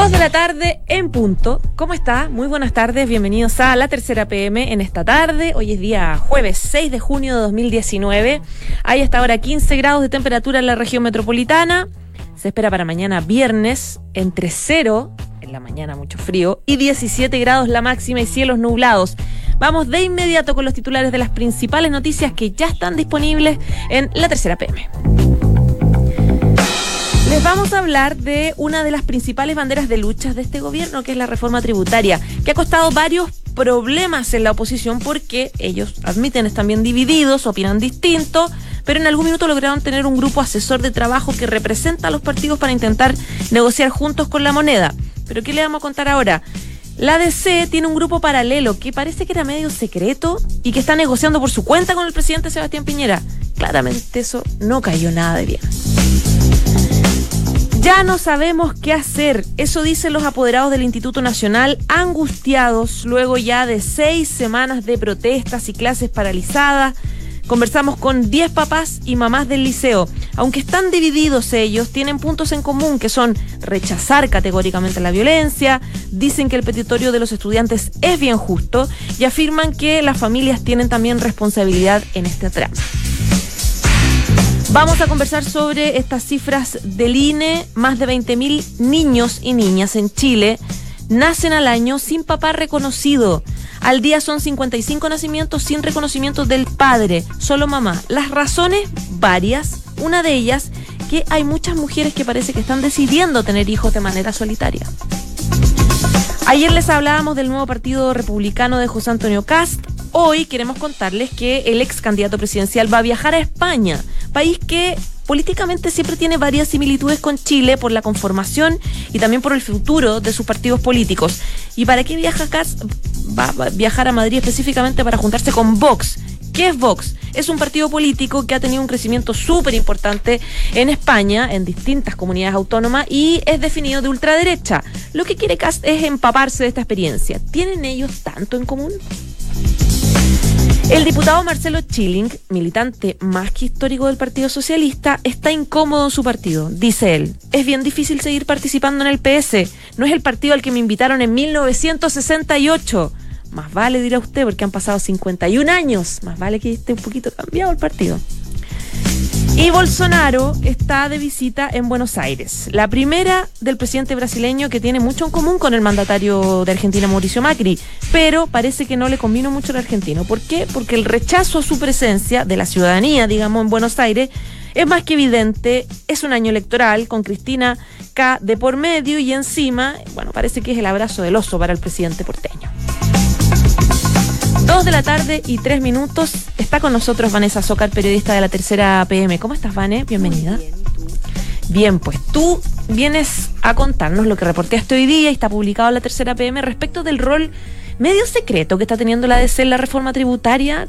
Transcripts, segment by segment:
Dos de la tarde en punto. ¿Cómo está? Muy buenas tardes. Bienvenidos a la tercera PM en esta tarde. Hoy es día jueves 6 de junio de 2019. Hay hasta ahora 15 grados de temperatura en la región metropolitana. Se espera para mañana viernes entre 0, en la mañana mucho frío, y 17 grados la máxima y cielos nublados. Vamos de inmediato con los titulares de las principales noticias que ya están disponibles en la tercera PM. Les vamos a hablar de una de las principales banderas de luchas de este gobierno, que es la reforma tributaria, que ha costado varios problemas en la oposición porque ellos admiten están bien divididos, opinan distinto, pero en algún minuto lograron tener un grupo asesor de trabajo que representa a los partidos para intentar negociar juntos con la moneda. Pero ¿qué le vamos a contar ahora? La DC tiene un grupo paralelo que parece que era medio secreto y que está negociando por su cuenta con el presidente Sebastián Piñera. Claramente eso no cayó nada de bien. Ya no sabemos qué hacer, eso dicen los apoderados del Instituto Nacional, angustiados luego ya de seis semanas de protestas y clases paralizadas. Conversamos con 10 papás y mamás del liceo. Aunque están divididos ellos, tienen puntos en común que son rechazar categóricamente la violencia, dicen que el petitorio de los estudiantes es bien justo y afirman que las familias tienen también responsabilidad en este tramo. Vamos a conversar sobre estas cifras del INE. Más de 20.000 niños y niñas en Chile nacen al año sin papá reconocido. Al día son 55 nacimientos sin reconocimiento del padre, solo mamá. Las razones, varias. Una de ellas, que hay muchas mujeres que parece que están decidiendo tener hijos de manera solitaria. Ayer les hablábamos del nuevo partido republicano de José Antonio Cast. Hoy queremos contarles que el ex candidato presidencial va a viajar a España, país que políticamente siempre tiene varias similitudes con Chile por la conformación y también por el futuro de sus partidos políticos. ¿Y para qué viaja Cast? Va a viajar a Madrid específicamente para juntarse con Vox. ¿Qué es Vox? Es un partido político que ha tenido un crecimiento súper importante en España, en distintas comunidades autónomas, y es definido de ultraderecha. Lo que quiere Cast es empaparse de esta experiencia. ¿Tienen ellos tanto en común? El diputado Marcelo Chilling, militante más que histórico del Partido Socialista, está incómodo en su partido. Dice él, es bien difícil seguir participando en el PS. No es el partido al que me invitaron en 1968. Más vale, dirá usted, porque han pasado 51 años. Más vale que esté un poquito cambiado el partido. Y Bolsonaro está de visita en Buenos Aires. La primera del presidente brasileño que tiene mucho en común con el mandatario de Argentina, Mauricio Macri, pero parece que no le convino mucho al argentino. ¿Por qué? Porque el rechazo a su presencia de la ciudadanía, digamos, en Buenos Aires, es más que evidente. Es un año electoral con Cristina K de por medio y encima, bueno, parece que es el abrazo del oso para el presidente porteño. Dos de la tarde y tres minutos. Está con nosotros Vanessa Zócar, periodista de la tercera PM. ¿Cómo estás, Vane? Bienvenida. Bien, bien, pues tú vienes a contarnos lo que reporteaste hoy día y está publicado en la tercera PM respecto del rol medio secreto que está teniendo la DC en la reforma tributaria.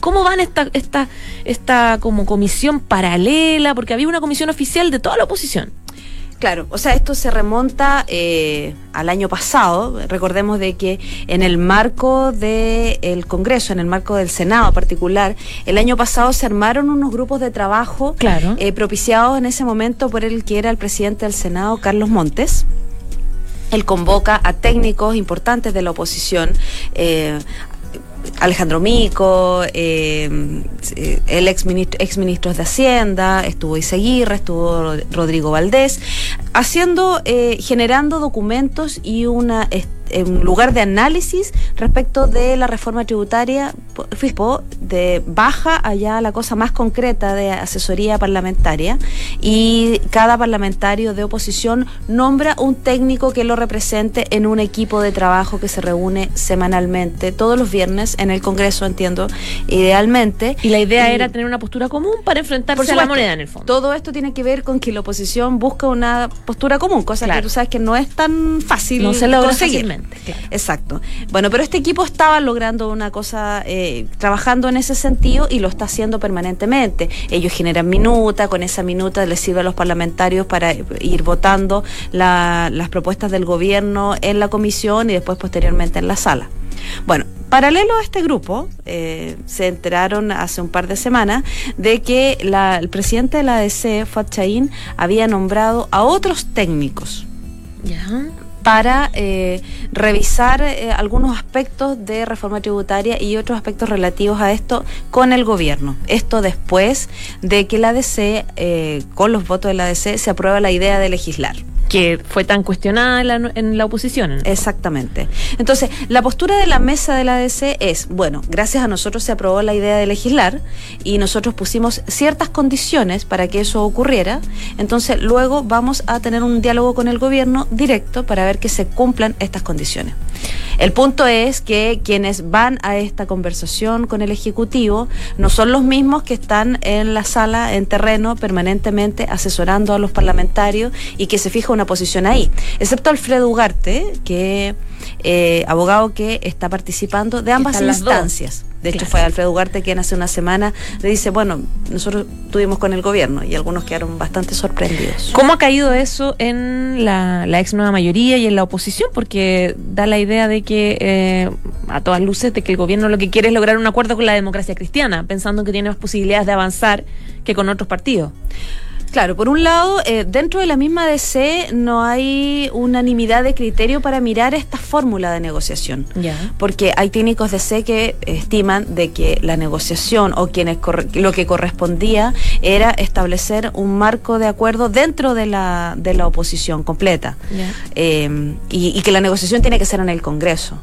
¿Cómo van esta, esta, esta como comisión paralela? Porque había una comisión oficial de toda la oposición. Claro, o sea, esto se remonta eh, al año pasado. Recordemos de que en el marco del Congreso, en el marco del Senado en particular, el año pasado se armaron unos grupos de trabajo Claro. eh, propiciados en ese momento por el que era el presidente del Senado, Carlos Montes. Él convoca a técnicos importantes de la oposición. eh, Alejandro Mico, eh, eh, el ex ministro, ex de Hacienda, estuvo Iseguirre, estuvo Rodrigo Valdés, haciendo, eh, generando documentos y una un lugar de análisis respecto de la reforma tributaria po- FIPO, de baja allá a la cosa más concreta de asesoría parlamentaria y cada parlamentario de oposición nombra un técnico que lo represente en un equipo de trabajo que se reúne semanalmente todos los viernes en el Congreso, entiendo, idealmente. Y la idea Y- era tener una postura común para enfrentarse a la moneda en el fondo. Todo esto tiene que ver con que la oposición busca una postura común, cosa Claro. que tú sabes que no es tan fácil No se logra conseguir. Exacto. Bueno, pero este equipo estaba logrando una cosa, eh, trabajando en ese sentido y lo está haciendo permanentemente. Ellos generan minuta, con esa minuta les sirve a los parlamentarios para ir votando las propuestas del gobierno en la comisión y después posteriormente en la sala. Bueno, paralelo a este grupo, eh, se enteraron hace un par de semanas de que el presidente de la ADC, Fuad Chaín, había nombrado a otros técnicos. Para eh, revisar eh, algunos aspectos de reforma tributaria y otros aspectos relativos a esto con el gobierno. Esto después de que la ADC, con los votos de la ADC, se aprueba la idea de legislar que fue tan cuestionada en la, oposición. Exactamente. Entonces, la postura de la mesa de la ADC es, bueno, gracias a nosotros se aprobó la idea de legislar y nosotros pusimos ciertas condiciones para que eso ocurriera, entonces luego vamos a tener un diálogo con el gobierno directo para ver que se cumplan estas condiciones. El punto es que quienes van a esta conversación con el Ejecutivo no son los mismos que están en la sala, en terreno, permanentemente asesorando a los parlamentarios y que se fija una posición ahí, excepto Alfredo Ugarte, que eh, abogado que está participando de ambas instancias. De hecho, fue Alfredo Ugarte quien hace una semana le dice, bueno, nosotros tuvimos con el gobierno y algunos quedaron bastante sorprendidos. ¿Cómo ha caído eso en la, ex nueva mayoría y en la oposición? Porque da la idea de que, eh, a todas luces, de que el gobierno lo que quiere es lograr un acuerdo con la democracia cristiana, pensando que tiene más posibilidades de avanzar que con otros partidos. Claro, por un lado, eh, dentro de la misma DC no hay unanimidad de criterio para mirar esta fórmula de negociación. Porque hay técnicos de C que estiman de que la negociación o quienes lo que correspondía era establecer un marco de acuerdo dentro de la, de la oposición completa. Eh, y, y que la negociación tiene que ser en el Congreso.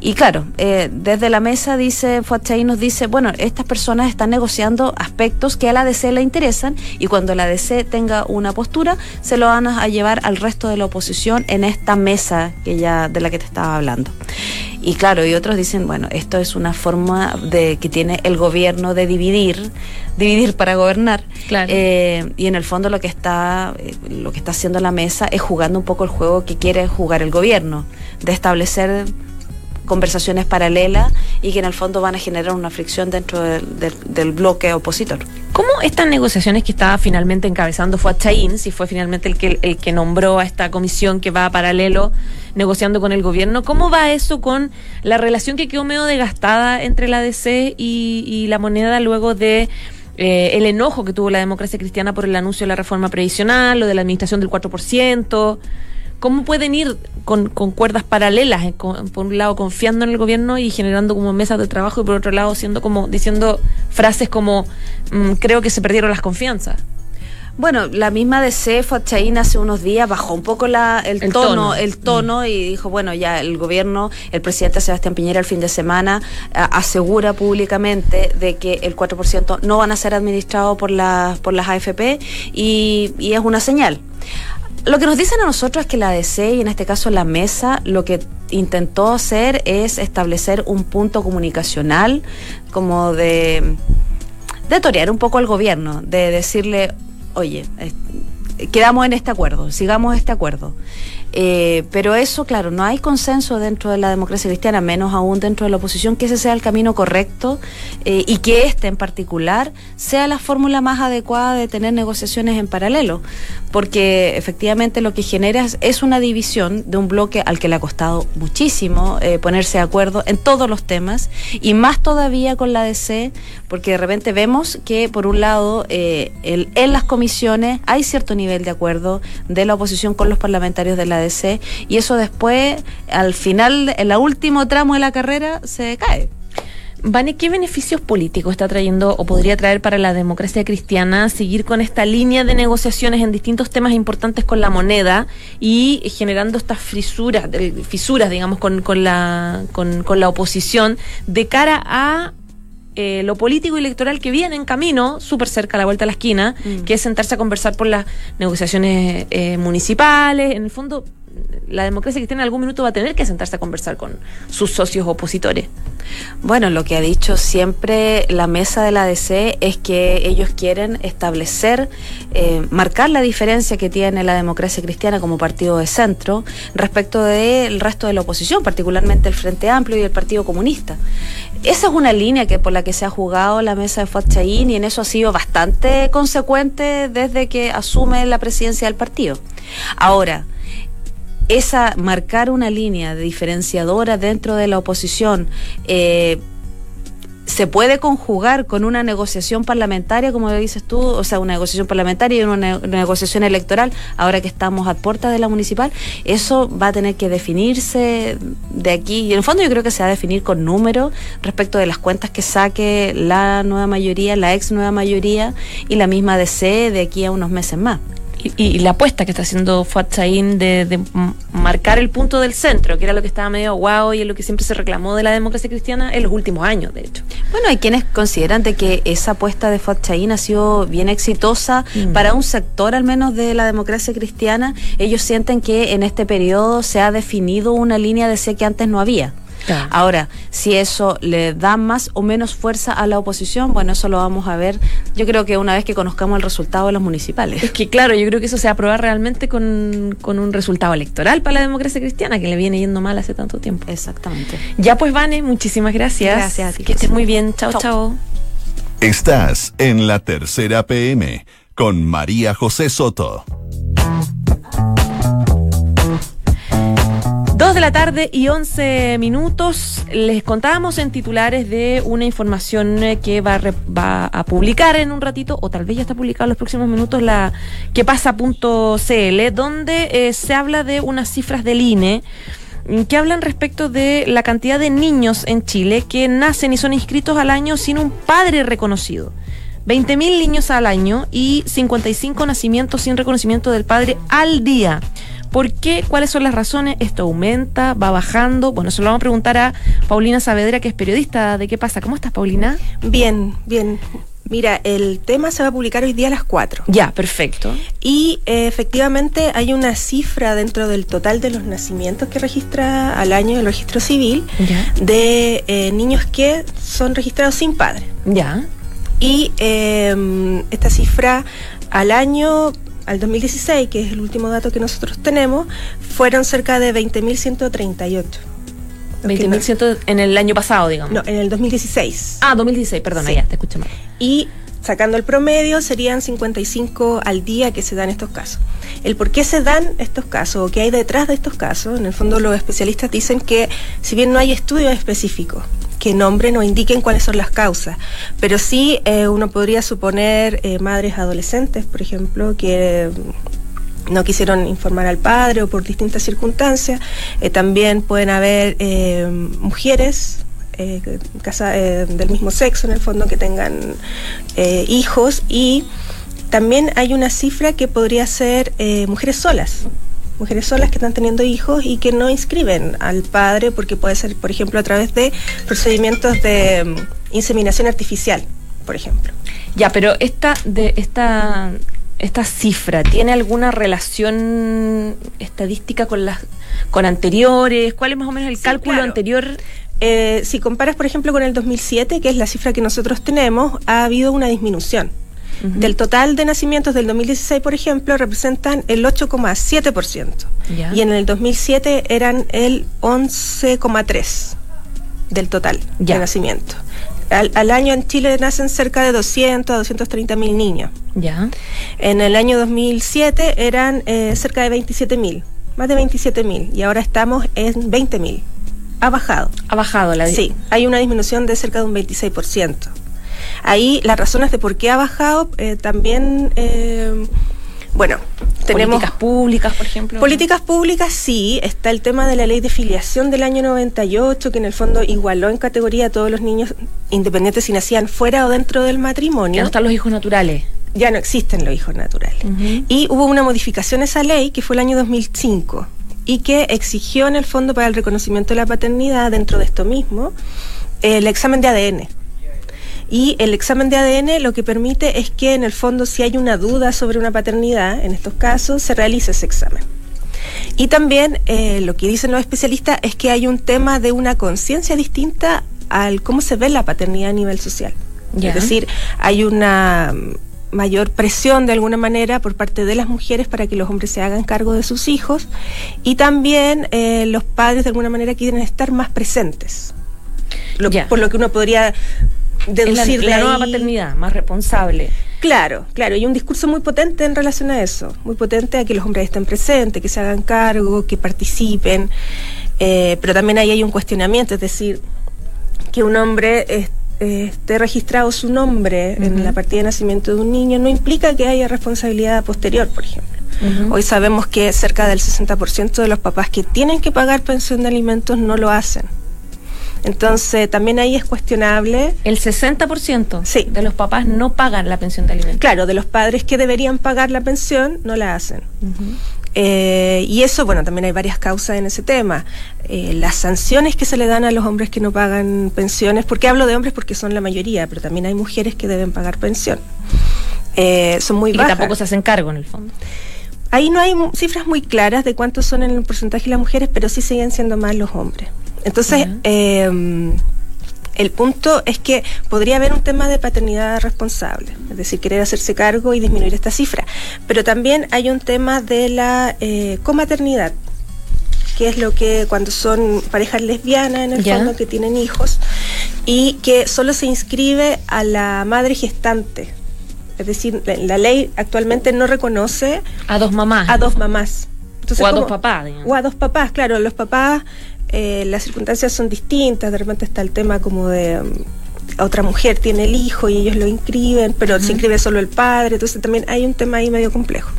Y claro, eh, desde la mesa dice, Fuatchay nos dice, bueno, estas personas están negociando aspectos que a la DC le interesan y cuando la DC tenga una postura, se lo van a llevar al resto de la oposición en esta mesa que ya, de la que te estaba hablando. Y claro, y otros dicen, bueno, esto es una forma de que tiene el gobierno de dividir, dividir para gobernar. Eh, y en el fondo lo que está, lo que está haciendo la mesa es jugando un poco el juego que quiere jugar el gobierno, de establecer conversaciones paralelas y que en el fondo van a generar una fricción dentro del, bloque opositor. ¿Cómo estas negociaciones que estaba finalmente encabezando fue a Chaín, si fue finalmente el que, el que nombró a esta comisión que va a paralelo negociando con el gobierno, cómo va eso con la relación que quedó medio desgastada entre la DC y, la moneda luego de... Eh, el enojo que tuvo la democracia cristiana por el anuncio de la reforma previsional, lo de la administración del 4%. ¿Cómo pueden ir con, cuerdas paralelas? Eh, por un lado, confiando en el gobierno y generando como mesas de trabajo, y por otro lado, siendo como diciendo frases como mm, creo que se perdieron las confianzas. Bueno, la misma DC Chaín hace unos días bajó un poco la, el, tono, el tono y dijo, bueno, ya el gobierno, el presidente Sebastián Piñera el fin de semana asegura públicamente de que el 4% no van a ser administrados por, la, por las AFP y, y es una señal. Lo que nos dicen a nosotros es que la ADC y en este caso la mesa lo que intentó hacer es establecer un punto comunicacional como de, de torear un poco al gobierno, de decirle, oye, quedamos en este acuerdo, sigamos este acuerdo. Eh, pero eso, claro, no hay consenso dentro de la democracia cristiana, menos aún dentro de la oposición, que ese sea el camino correcto eh, y que este en particular sea la fórmula más adecuada de tener negociaciones en paralelo, porque efectivamente lo que genera es una división de un bloque al que le ha costado muchísimo eh, ponerse de acuerdo en todos los temas y más todavía con la DC, porque de repente vemos que por un lado en las comisiones hay cierto nivel de acuerdo de la oposición con los parlamentarios de la y eso después, al final, en el último tramo de la carrera, se cae. Vane, ¿qué beneficios políticos está trayendo o podría traer para la democracia cristiana seguir con esta línea de negociaciones en distintos temas importantes con la moneda y generando estas fisuras, fisuras digamos, con, la, con la oposición de cara a eh, lo político y electoral que viene en camino, súper cerca, a la vuelta a la esquina, mm. que es sentarse a conversar por las negociaciones eh, municipales, en el fondo la democracia cristiana en algún minuto va a tener que sentarse a conversar con sus socios opositores. Bueno, lo que ha dicho siempre la mesa de la DC es que ellos quieren establecer, eh, marcar la diferencia que tiene la democracia cristiana como partido de centro respecto del resto de la oposición, particularmente el Frente Amplio y el Partido Comunista. Esa es una línea que por la que se ha jugado la mesa de Fuatchaín y en eso ha sido bastante consecuente desde que asume la presidencia del partido. Ahora, esa marcar una línea diferenciadora dentro de la oposición eh, se puede conjugar con una negociación parlamentaria, como dices tú, o sea, una negociación parlamentaria y una, negociación electoral, ahora que estamos a puerta de la municipal, eso va a tener que definirse de aquí. Y en el fondo yo creo que se va a definir con números respecto de las cuentas que saque la nueva mayoría, la ex nueva mayoría y la misma DC de aquí a unos meses más y, la apuesta que está haciendo Fuad de, de, marcar el punto del centro, que era lo que estaba medio guau y es lo que siempre se reclamó de la democracia cristiana en los últimos años, de hecho. Bueno, hay quienes consideran de que esa apuesta de Fuad ha sido bien exitosa mm. para un sector al menos de la democracia cristiana. Ellos sienten que en este periodo se ha definido una línea de sé que antes no había. Ahora, si eso le da más o menos fuerza a la oposición, bueno, eso lo vamos a ver, yo creo que una vez que conozcamos el resultado de los municipales. Es que claro, yo creo que eso se va a probar realmente con, con un resultado electoral para la democracia cristiana, que le viene yendo mal hace tanto tiempo. Exactamente. Ya pues, Vane, muchísimas gracias. Gracias. Que estés muy bien. Chao, chao. Estás en la tercera PM con María José Soto. Dos de la tarde y once minutos. Les contábamos en titulares de una información eh, que va a, va a publicar en un ratito, o tal vez ya está publicada en los próximos minutos, la que pasa.cl, donde eh, se habla de unas cifras del INE mm, que hablan respecto de la cantidad de niños en Chile que nacen y son inscritos al año sin un padre reconocido. 20.000 niños al año y 55 nacimientos sin reconocimiento del padre al día. ¿Por qué? ¿Cuáles son las razones? ¿Esto aumenta? ¿Va bajando? Bueno, eso lo vamos a preguntar a Paulina Saavedra, que es periodista de ¿Qué pasa? ¿Cómo estás, Paulina? Bien, bien. Mira, el tema se va a publicar hoy día a las 4. Ya, perfecto. Y eh, efectivamente hay una cifra dentro del total de los nacimientos que registra al año el registro civil de eh, niños que son registrados sin padre. Ya. Y em, esta cifra al año al 2016, que es el último dato que nosotros tenemos, fueron cerca de 20.138. 20.100 en el año pasado, digamos. No, en el 2016. Ah, 2016, perdona, ya, te escuché mal. Y sacando el promedio serían 55 al día que se dan estos casos. El por qué se dan estos casos o qué hay detrás de estos casos, en el fondo los especialistas dicen que si bien no hay estudios específicos que nombren o indiquen cuáles son las causas. Pero sí eh, uno podría suponer eh, madres adolescentes, por ejemplo, que no quisieron informar al padre o por distintas circunstancias. Eh, también pueden haber mujeres del mismo sexo, en el fondo, que tengan hijos y también hay una cifra que podría ser mujeres solas mujeres solas que están teniendo hijos y que no inscriben al padre porque puede ser, por ejemplo, a través de procedimientos de mm, inseminación artificial, por ejemplo. Ya, pero esta de esta esta cifra tiene alguna relación estadística con las con anteriores? ¿Cuál es más o menos el cálculo anterior? Eh, si comparas, por ejemplo, con el 2007, que es la cifra que nosotros tenemos, ha habido una disminución. Del total de nacimientos del 2016, por ejemplo, representan el 8,7%. Y en el 2007 eran el 11,3% del total de nacimientos. Al, año en Chile nacen cerca de 200 a 230 mil niños. Ya. En el año 2007 eran eh, cerca de 27 mil, más de 27 mil, y ahora estamos en 20 mil. Ha bajado. Ha bajado la Sí, hay una disminución de cerca de un 26%. Ahí las razones de por qué ha bajado eh, también... Eh, bueno, tenemos... Políticas públicas, por ejemplo. Políticas públicas, sí. Está el tema de la ley de filiación del año 98, que en el fondo igualó en categoría a todos los niños independientes si nacían fuera o dentro del matrimonio. Ya no están los hijos naturales. Ya no existen los hijos naturales. Y hubo una modificación a esa ley que fue el año 2005 y que exigió en el fondo para el reconocimiento de la paternidad dentro de esto mismo el examen de ADN. Y el examen de ADN lo que permite es que en el fondo si hay una duda sobre una paternidad, en estos casos, se realice ese examen. Y también eh, lo que dicen los especialistas es que hay un tema de una conciencia distinta al cómo se ve la paternidad a nivel social. Es decir, hay una mayor presión de alguna manera por parte de las mujeres para que los hombres se hagan cargo de sus hijos y también eh, los padres de alguna manera quieren estar más presentes. por lo que uno podría deducir la, la nueva paternidad, más responsable. Claro, claro, y un discurso muy potente en relación a eso, muy potente a que los hombres estén presentes, que se hagan cargo, que participen, eh, pero también ahí hay un cuestionamiento, es decir, que un hombre esté registrado su nombre en la partida de nacimiento de un niño no implica que haya responsabilidad posterior, por ejemplo. Hoy sabemos que cerca del 60% de los papás que tienen que pagar pensión de alimentos no lo hacen. Entonces, también ahí es cuestionable. El 60% sí. de los papás no pagan la pensión de alimentos. Claro, de los padres que deberían pagar la pensión, no la hacen. Eh, y eso, bueno, también hay varias causas en ese tema. Eh, las sanciones que se le dan a los hombres que no pagan pensiones, porque hablo de hombres porque son la mayoría, pero también hay mujeres que deben pagar pensión. Eh, son muy y bajas. Y tampoco se hacen cargo en el fondo. Ahí no hay cifras muy claras de cuántos son en el porcentaje de las mujeres, pero sí siguen siendo más los hombres. Entonces, em, el punto es que podría haber un tema de paternidad responsable, es decir, querer hacerse cargo y disminuir esta cifra. Pero también hay un tema de la eh, comaternidad, que es lo que cuando son parejas lesbianas en el fondo que tienen hijos y que solo se inscribe a la madre gestante. Es decir, la, ley actualmente no reconoce a dos mamás. A dos mamás. o a dos papás. O a dos papás, claro. Los papás eh, las circunstancias son distintas, de repente está el tema como de um, otra mujer tiene el hijo y ellos lo inscriben, pero se inscribe solo el padre, entonces también hay un tema ahí medio complejo.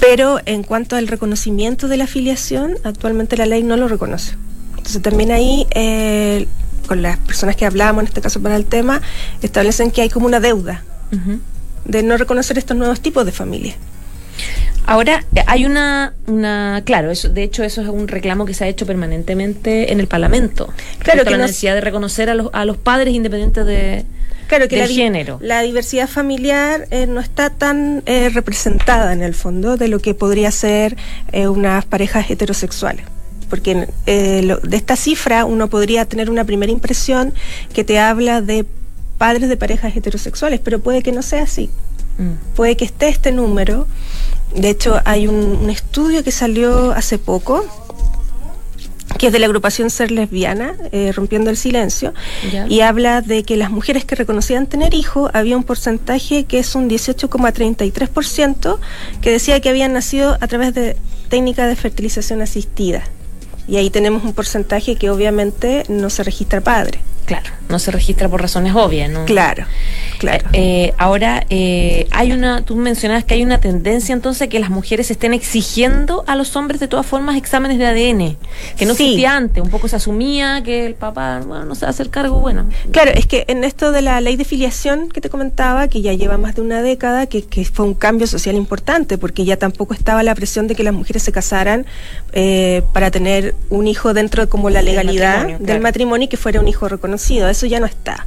Pero en cuanto al reconocimiento de la afiliación, actualmente la ley no lo reconoce. Entonces también ahí, eh, con las personas que hablamos, en este caso para el tema, establecen que hay como una deuda de no reconocer estos nuevos tipos de familia. Ahora, eh, hay una, una claro, eso, de hecho eso es un reclamo que se ha hecho permanentemente en el Parlamento. Claro, que la necesidad de reconocer a los, a los padres independientes de, claro, que del género. La diversidad familiar eh, no está tan eh, representada en el fondo de lo que podría ser unas parejas heterosexuales porque de esta cifra uno podría tener una primera impresión que te habla de padres de parejas heterosexuales, pero puede que no sea así. Mm. Puede que esté este número de hecho, hay un, estudio que salió hace poco que es de la agrupación Ser Lesbiana, eh, Rompiendo el Silencio, y habla de que las mujeres que reconocían tener hijos, había un porcentaje que es un 18,33%, que decía que habían nacido a través de técnicas de fertilización asistida. Y ahí tenemos un porcentaje que obviamente no se registra padre. Claro, no se registra por razones obvias, ¿no? Claro, claro. Eh, ahora, eh, hay una, tú mencionabas que hay una tendencia entonces que las mujeres estén exigiendo a los hombres de todas formas exámenes de ADN, que no existía antes, un poco se asumía que el papá, bueno, no se va a hacer cargo, bueno. Claro, es que en esto de la ley de filiación que te comentaba, que ya lleva más de una década, que, que fue un cambio social importante, porque ya tampoco estaba la presión de que las mujeres se casaran eh, para tener un hijo dentro de como la legalidad del matrimonio y que fuera un hijo reconocido eso ya no está.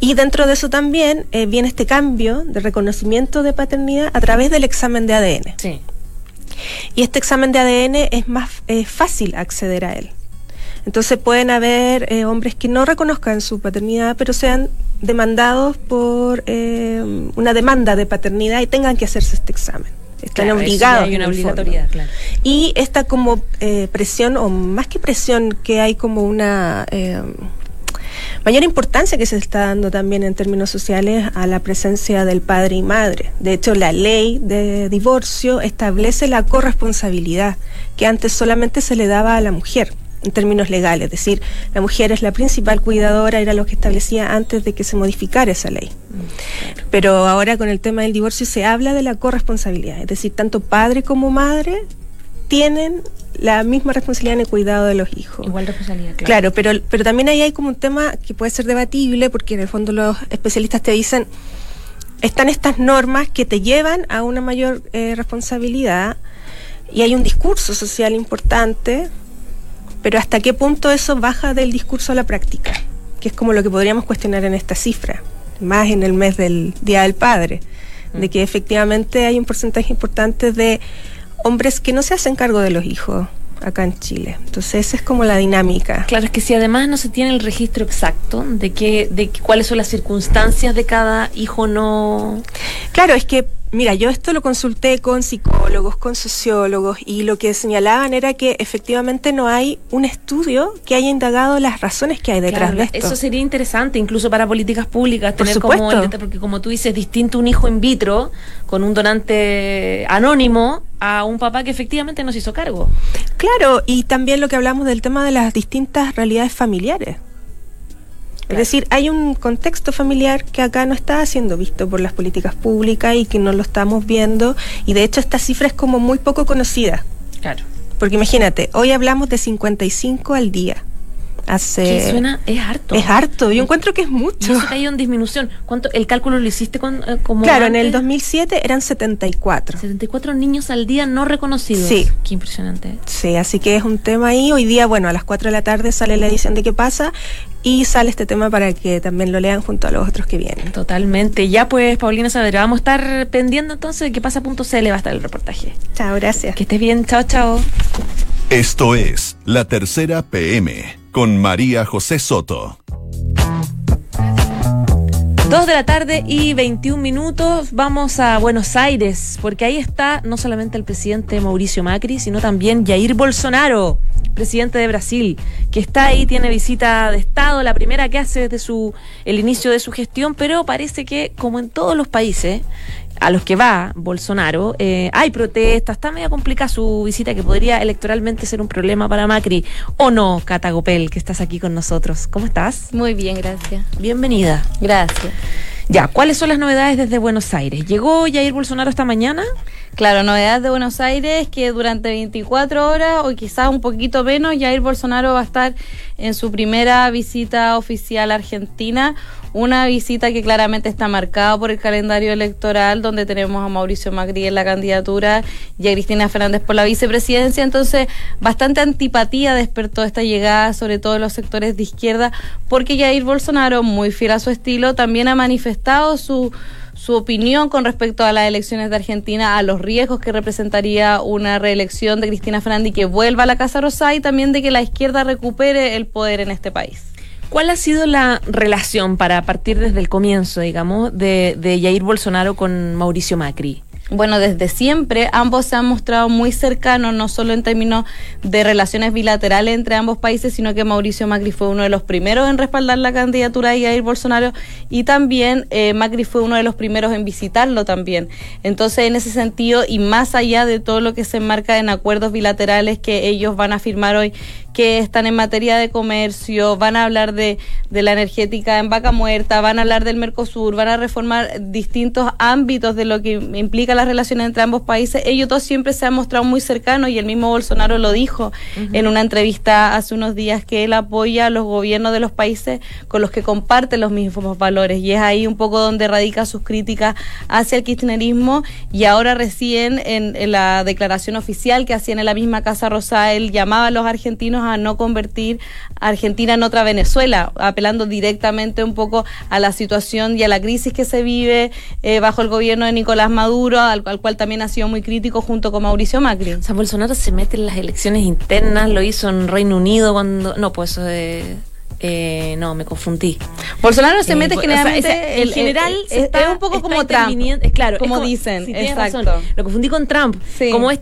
Y dentro de eso también eh, viene este cambio de reconocimiento de paternidad a través del examen de ADN. Sí. Y este examen de ADN es más fácil acceder a él. Entonces pueden haber eh, hombres que no reconozcan su paternidad, pero sean demandados por eh, una demanda de paternidad y tengan que hacerse este examen. Están obligados. Hay una obligatoriedad, claro. Y esta como presión, o más que presión, que hay como una mayor importancia que se está dando también en términos sociales a la presencia del padre y madre. De hecho, la ley de divorcio establece la corresponsabilidad que antes solamente se le daba a la mujer en términos legales, es decir, la mujer es la principal cuidadora, era lo que establecía antes de que se modificara esa ley. Pero ahora con el tema del divorcio se habla de la corresponsabilidad, es decir, tanto padre como madre tienen la misma responsabilidad en el cuidado de los hijos. Igual responsabilidad, claro. Claro, pero, pero también ahí hay como un tema que puede ser debatible porque en el fondo los especialistas te dicen, están estas normas que te llevan a una mayor eh, responsabilidad y hay un discurso social importante, pero hasta qué punto eso baja del discurso a la práctica, que es como lo que podríamos cuestionar en esta cifra, más en el mes del Día del Padre, de mm. que efectivamente hay un porcentaje importante de hombres que no se hacen cargo de los hijos acá en Chile. Entonces esa es como la dinámica. Claro, es que si además no se tiene el registro exacto de qué, de cuáles son las circunstancias de cada hijo no. Claro, es que Mira, yo esto lo consulté con psicólogos, con sociólogos, y lo que señalaban era que efectivamente no hay un estudio que haya indagado las razones que hay detrás de esto. Eso sería interesante, incluso para políticas públicas, tener como, porque como tú dices, distinto un hijo in vitro con un donante anónimo a un papá que efectivamente nos hizo cargo. Claro, y también lo que hablamos del tema de las distintas realidades familiares. Es decir, hay un contexto familiar que acá no está siendo visto por las políticas públicas y que no lo estamos viendo. Y de hecho esta cifra es como muy poco conocida. Claro. Porque imagínate, hoy hablamos de 55 al día hace... ¿Qué suena? Es harto. Es harto, yo encuentro que es mucho. Eso en disminución. ¿Cuánto, ¿El cálculo lo hiciste con, eh, como Claro, en el 2007 eran 74. 74 niños al día no reconocidos. Sí. Qué impresionante. Sí, así que es un tema ahí. Hoy día, bueno, a las 4 de la tarde sale la edición de qué pasa y sale este tema para que también lo lean junto a los otros que vienen. Totalmente. Ya pues, Paulina Saavedra, vamos a estar pendiendo entonces de qué pasa.cl va a estar el reportaje. Chao, gracias. Que estés bien. Chao, chao. Esto es La Tercera PM con María José Soto. Dos de la tarde y 21 minutos. Vamos a Buenos Aires, porque ahí está no solamente el presidente Mauricio Macri, sino también Jair Bolsonaro, presidente de Brasil, que está ahí, tiene visita de Estado, la primera que hace desde su, el inicio de su gestión, pero parece que, como en todos los países, a los que va Bolsonaro, eh, hay protestas, está medio complicada su visita que podría electoralmente ser un problema para Macri. ¿O no, Cata Gopel, que estás aquí con nosotros? ¿Cómo estás? Muy bien, gracias. Bienvenida. Gracias. Ya, ¿cuáles son las novedades desde Buenos Aires? ¿Llegó Jair Bolsonaro esta mañana? Claro, novedad de Buenos Aires que durante 24 horas o quizás un poquito menos, Jair Bolsonaro va a estar en su primera visita oficial a Argentina, una visita que claramente está marcada por el calendario electoral, donde tenemos a Mauricio Macri en la candidatura y a Cristina Fernández por la vicepresidencia. Entonces, bastante antipatía despertó esta llegada, sobre todo en los sectores de izquierda, porque Jair Bolsonaro, muy fiel a su estilo, también ha manifestado su su opinión con respecto a las elecciones de Argentina, a los riesgos que representaría una reelección de Cristina Fernández que vuelva a la Casa Rosada y también de que la izquierda recupere el poder en este país. ¿Cuál ha sido la relación para partir desde el comienzo, digamos, de, de Jair Bolsonaro con Mauricio Macri? Bueno, desde siempre ambos se han mostrado muy cercanos, no solo en términos de relaciones bilaterales entre ambos países, sino que Mauricio Macri fue uno de los primeros en respaldar la candidatura de Jair Bolsonaro y también eh, Macri fue uno de los primeros en visitarlo también. Entonces, en ese sentido, y más allá de todo lo que se enmarca en acuerdos bilaterales que ellos van a firmar hoy, que están en materia de comercio, van a hablar de, de la energética en vaca muerta, van a hablar del Mercosur, van a reformar distintos ámbitos de lo que implica las relaciones entre ambos países. Ellos dos siempre se han mostrado muy cercanos y el mismo Bolsonaro lo dijo en una entrevista hace unos días que él apoya a los gobiernos de los países con los que comparte los mismos valores y es ahí un poco donde radica sus críticas hacia el kirchnerismo y ahora recién en, en la declaración oficial que hacían en la misma Casa Rosada, él llamaba a los argentinos a no convertir a Argentina en otra Venezuela, apelando directamente un poco a la situación y a la crisis que se vive eh, bajo el gobierno de Nicolás Maduro, al, cual también ha sido muy crítico junto con Mauricio Macri. O sea, Bolsonaro se mete en las elecciones internas, lo hizo en Reino Unido cuando... No, pues eso de... Eh, no, me confundí. Bolsonaro se eh, mete generalmente. en general es un poco como Trump. Claro, como dicen. exacto. Lo confundí con Trump. Como es,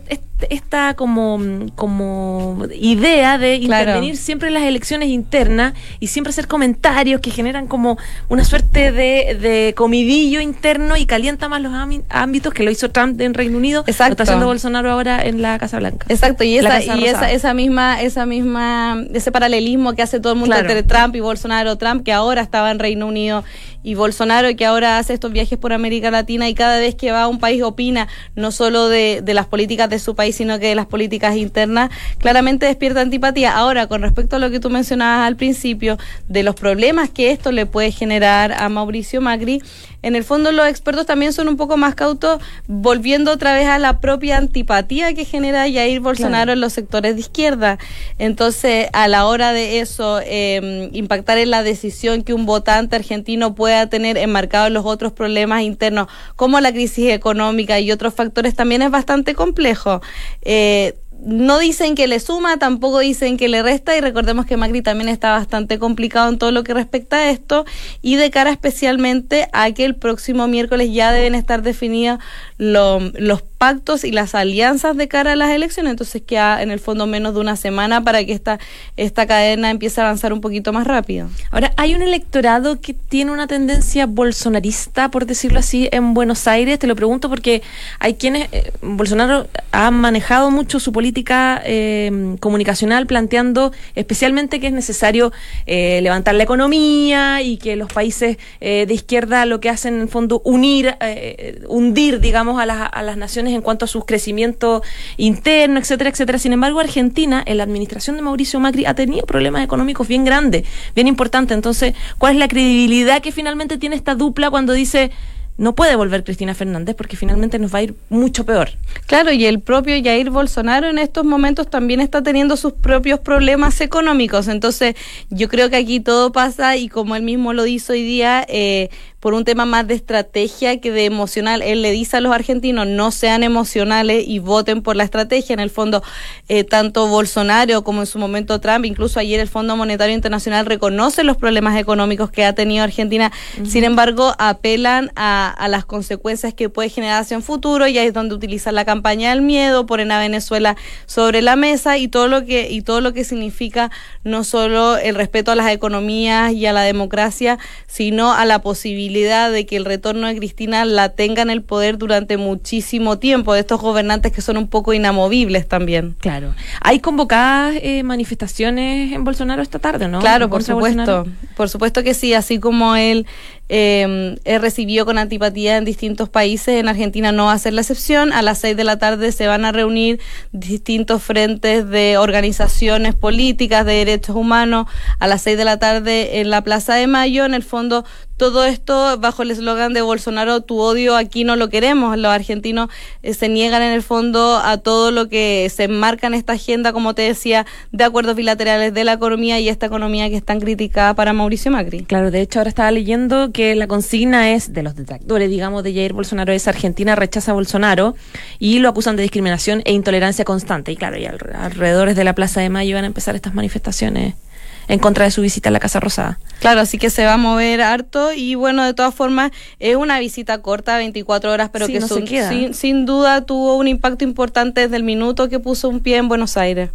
esta como, como idea de intervenir siempre en las elecciones internas y siempre hacer comentarios que generan como una suerte de, de comidillo interno y calienta más los ámbitos que lo hizo Trump en Reino Unido, Exacto. lo está haciendo Bolsonaro ahora en la Casa Blanca. Exacto, y esa, y esa, esa, misma, esa misma, ese paralelismo que hace todo el mundo entre Trump y Bolsonaro, Trump que ahora estaba en Reino Unido y Bolsonaro que ahora hace estos viajes por América Latina y cada vez que va a un país opina no solo de, de las políticas de su país, sino que las políticas internas, claramente despierta antipatía. Ahora, con respecto a lo que tú mencionabas al principio, de los problemas que esto le puede generar a Mauricio Macri, en el fondo los expertos también son un poco más cautos, volviendo otra vez a la propia antipatía que genera Jair Bolsonaro en los sectores de izquierda. Entonces, a la hora de eso, eh, impactar en la decisión que un votante argentino pueda tener enmarcado en los otros problemas internos, como la crisis económica y otros factores, también es bastante complejo. Eh, no dicen que le suma, tampoco dicen que le resta y recordemos que Macri también está bastante complicado en todo lo que respecta a esto y de cara especialmente a que el próximo miércoles ya deben estar definidos los pactos y las alianzas de cara a las elecciones, entonces queda en el fondo menos de una semana para que esta, esta cadena empiece a avanzar un poquito más rápido. Ahora, hay un electorado que tiene una tendencia bolsonarista, por decirlo así, en Buenos Aires, te lo pregunto porque hay quienes, eh, Bolsonaro ha manejado mucho su política eh, comunicacional planteando especialmente que es necesario eh, levantar la economía y que los países de izquierda lo que hacen en el fondo unir, hundir, digamos, a las, a las naciones en cuanto a su crecimiento interno, etcétera, etcétera. Sin embargo, Argentina, en la administración de Mauricio Macri, ha tenido problemas económicos bien grandes, bien importantes. Entonces, ¿cuál es la credibilidad que finalmente tiene esta dupla cuando dice no puede volver Cristina Fernández porque finalmente nos va a ir mucho peor. Claro, y el propio Jair Bolsonaro en estos momentos también está teniendo sus propios problemas económicos. Entonces, yo creo que aquí todo pasa y como él mismo lo dice hoy día, eh, por un tema más de estrategia que de emocional. Él le dice a los argentinos no sean emocionales y voten por la estrategia. En el fondo, eh, tanto Bolsonaro como en su momento Trump, incluso ayer el Fondo Monetario Internacional reconoce los problemas económicos que ha tenido Argentina. Sin embargo, apelan a, a, las consecuencias que puede generar hacia un futuro y ahí es donde utilizan la campaña del miedo, ponen a Venezuela sobre la mesa y todo lo que y todo lo que significa no solo el respeto a las economías y a la democracia, sino a la posibilidad de que el retorno de Cristina la tenga en el poder durante muchísimo tiempo, de estos gobernantes que son un poco inamovibles también. Claro. ¿Hay convocadas eh, manifestaciones en Bolsonaro esta tarde, no? Claro, por supuesto. Por supuesto que sí, así como él eh, recibió con antipatía en distintos países. En Argentina no va a ser la excepción. A las seis de la tarde se van a reunir distintos frentes de organizaciones políticas de derechos humanos. A las seis de la tarde en la Plaza de Mayo. En el fondo, todo esto bajo el eslogan de Bolsonaro, tu odio aquí no lo queremos. Los argentinos eh, se niegan en el fondo a todo lo que se enmarca en esta agenda, como te decía, de acuerdos bilaterales de la economía y esta economía que es tan criticada para Mauricio Macri. Claro, de hecho ahora estaba leyendo que que la consigna es de los detractores, digamos, de Jair Bolsonaro es Argentina rechaza a Bolsonaro y lo acusan de discriminación e intolerancia constante. Y claro, y alrededor de la Plaza de Mayo van a empezar estas manifestaciones en contra de su visita a la Casa Rosada. Claro, así que se va a mover harto y bueno, de todas formas es una visita corta, 24 horas, pero que sin, sin duda tuvo un impacto importante desde el minuto que puso un pie en Buenos Aires.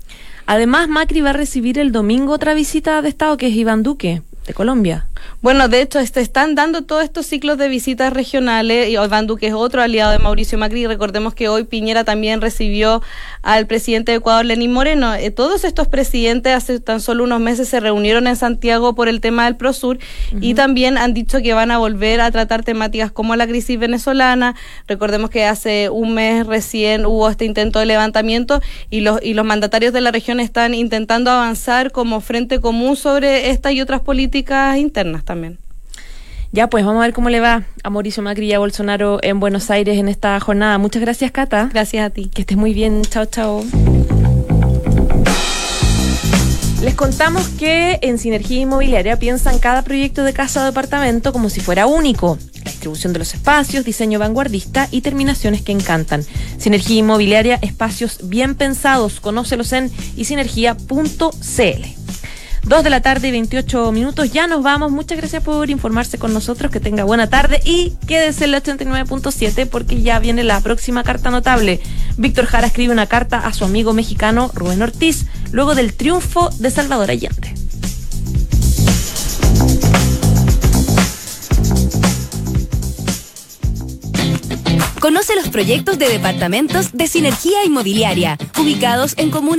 Además, Macri va a recibir el domingo otra visita de Estado que es Iván Duque de Colombia. Bueno, de hecho, este, están dando todos estos ciclos de visitas regionales. Y Iván Duque es otro aliado de Mauricio Macri. Recordemos que hoy Piñera también recibió al presidente de Ecuador, Lenín Moreno. Eh, todos estos presidentes hace tan solo unos meses se reunieron en Santiago por el tema del Prosur y también han dicho que van a volver a tratar temáticas como la crisis venezolana. Recordemos que hace un mes recién hubo este intento de levantamiento y los, y los mandatarios de la región están intentando avanzar como frente común sobre esta y otras políticas internas también. Ya, pues vamos a ver cómo le va a Mauricio Macri y a Bolsonaro en Buenos Aires en esta jornada. Muchas gracias, Cata. Gracias a ti. Que estés muy bien. Chao, chao. Les contamos que en Sinergia Inmobiliaria piensan cada proyecto de casa o departamento como si fuera único. La distribución de los espacios, diseño vanguardista y terminaciones que encantan. Sinergia Inmobiliaria, espacios bien pensados. Conócelos en isinergia.cl. Dos de la tarde y 28 minutos. Ya nos vamos. Muchas gracias por informarse con nosotros. Que tenga buena tarde y quédese en el 89.7 porque ya viene la próxima carta notable. Víctor Jara escribe una carta a su amigo mexicano Rubén Ortiz luego del triunfo de Salvador Allende. Conoce los proyectos de departamentos de Sinergia Inmobiliaria, ubicados en comunas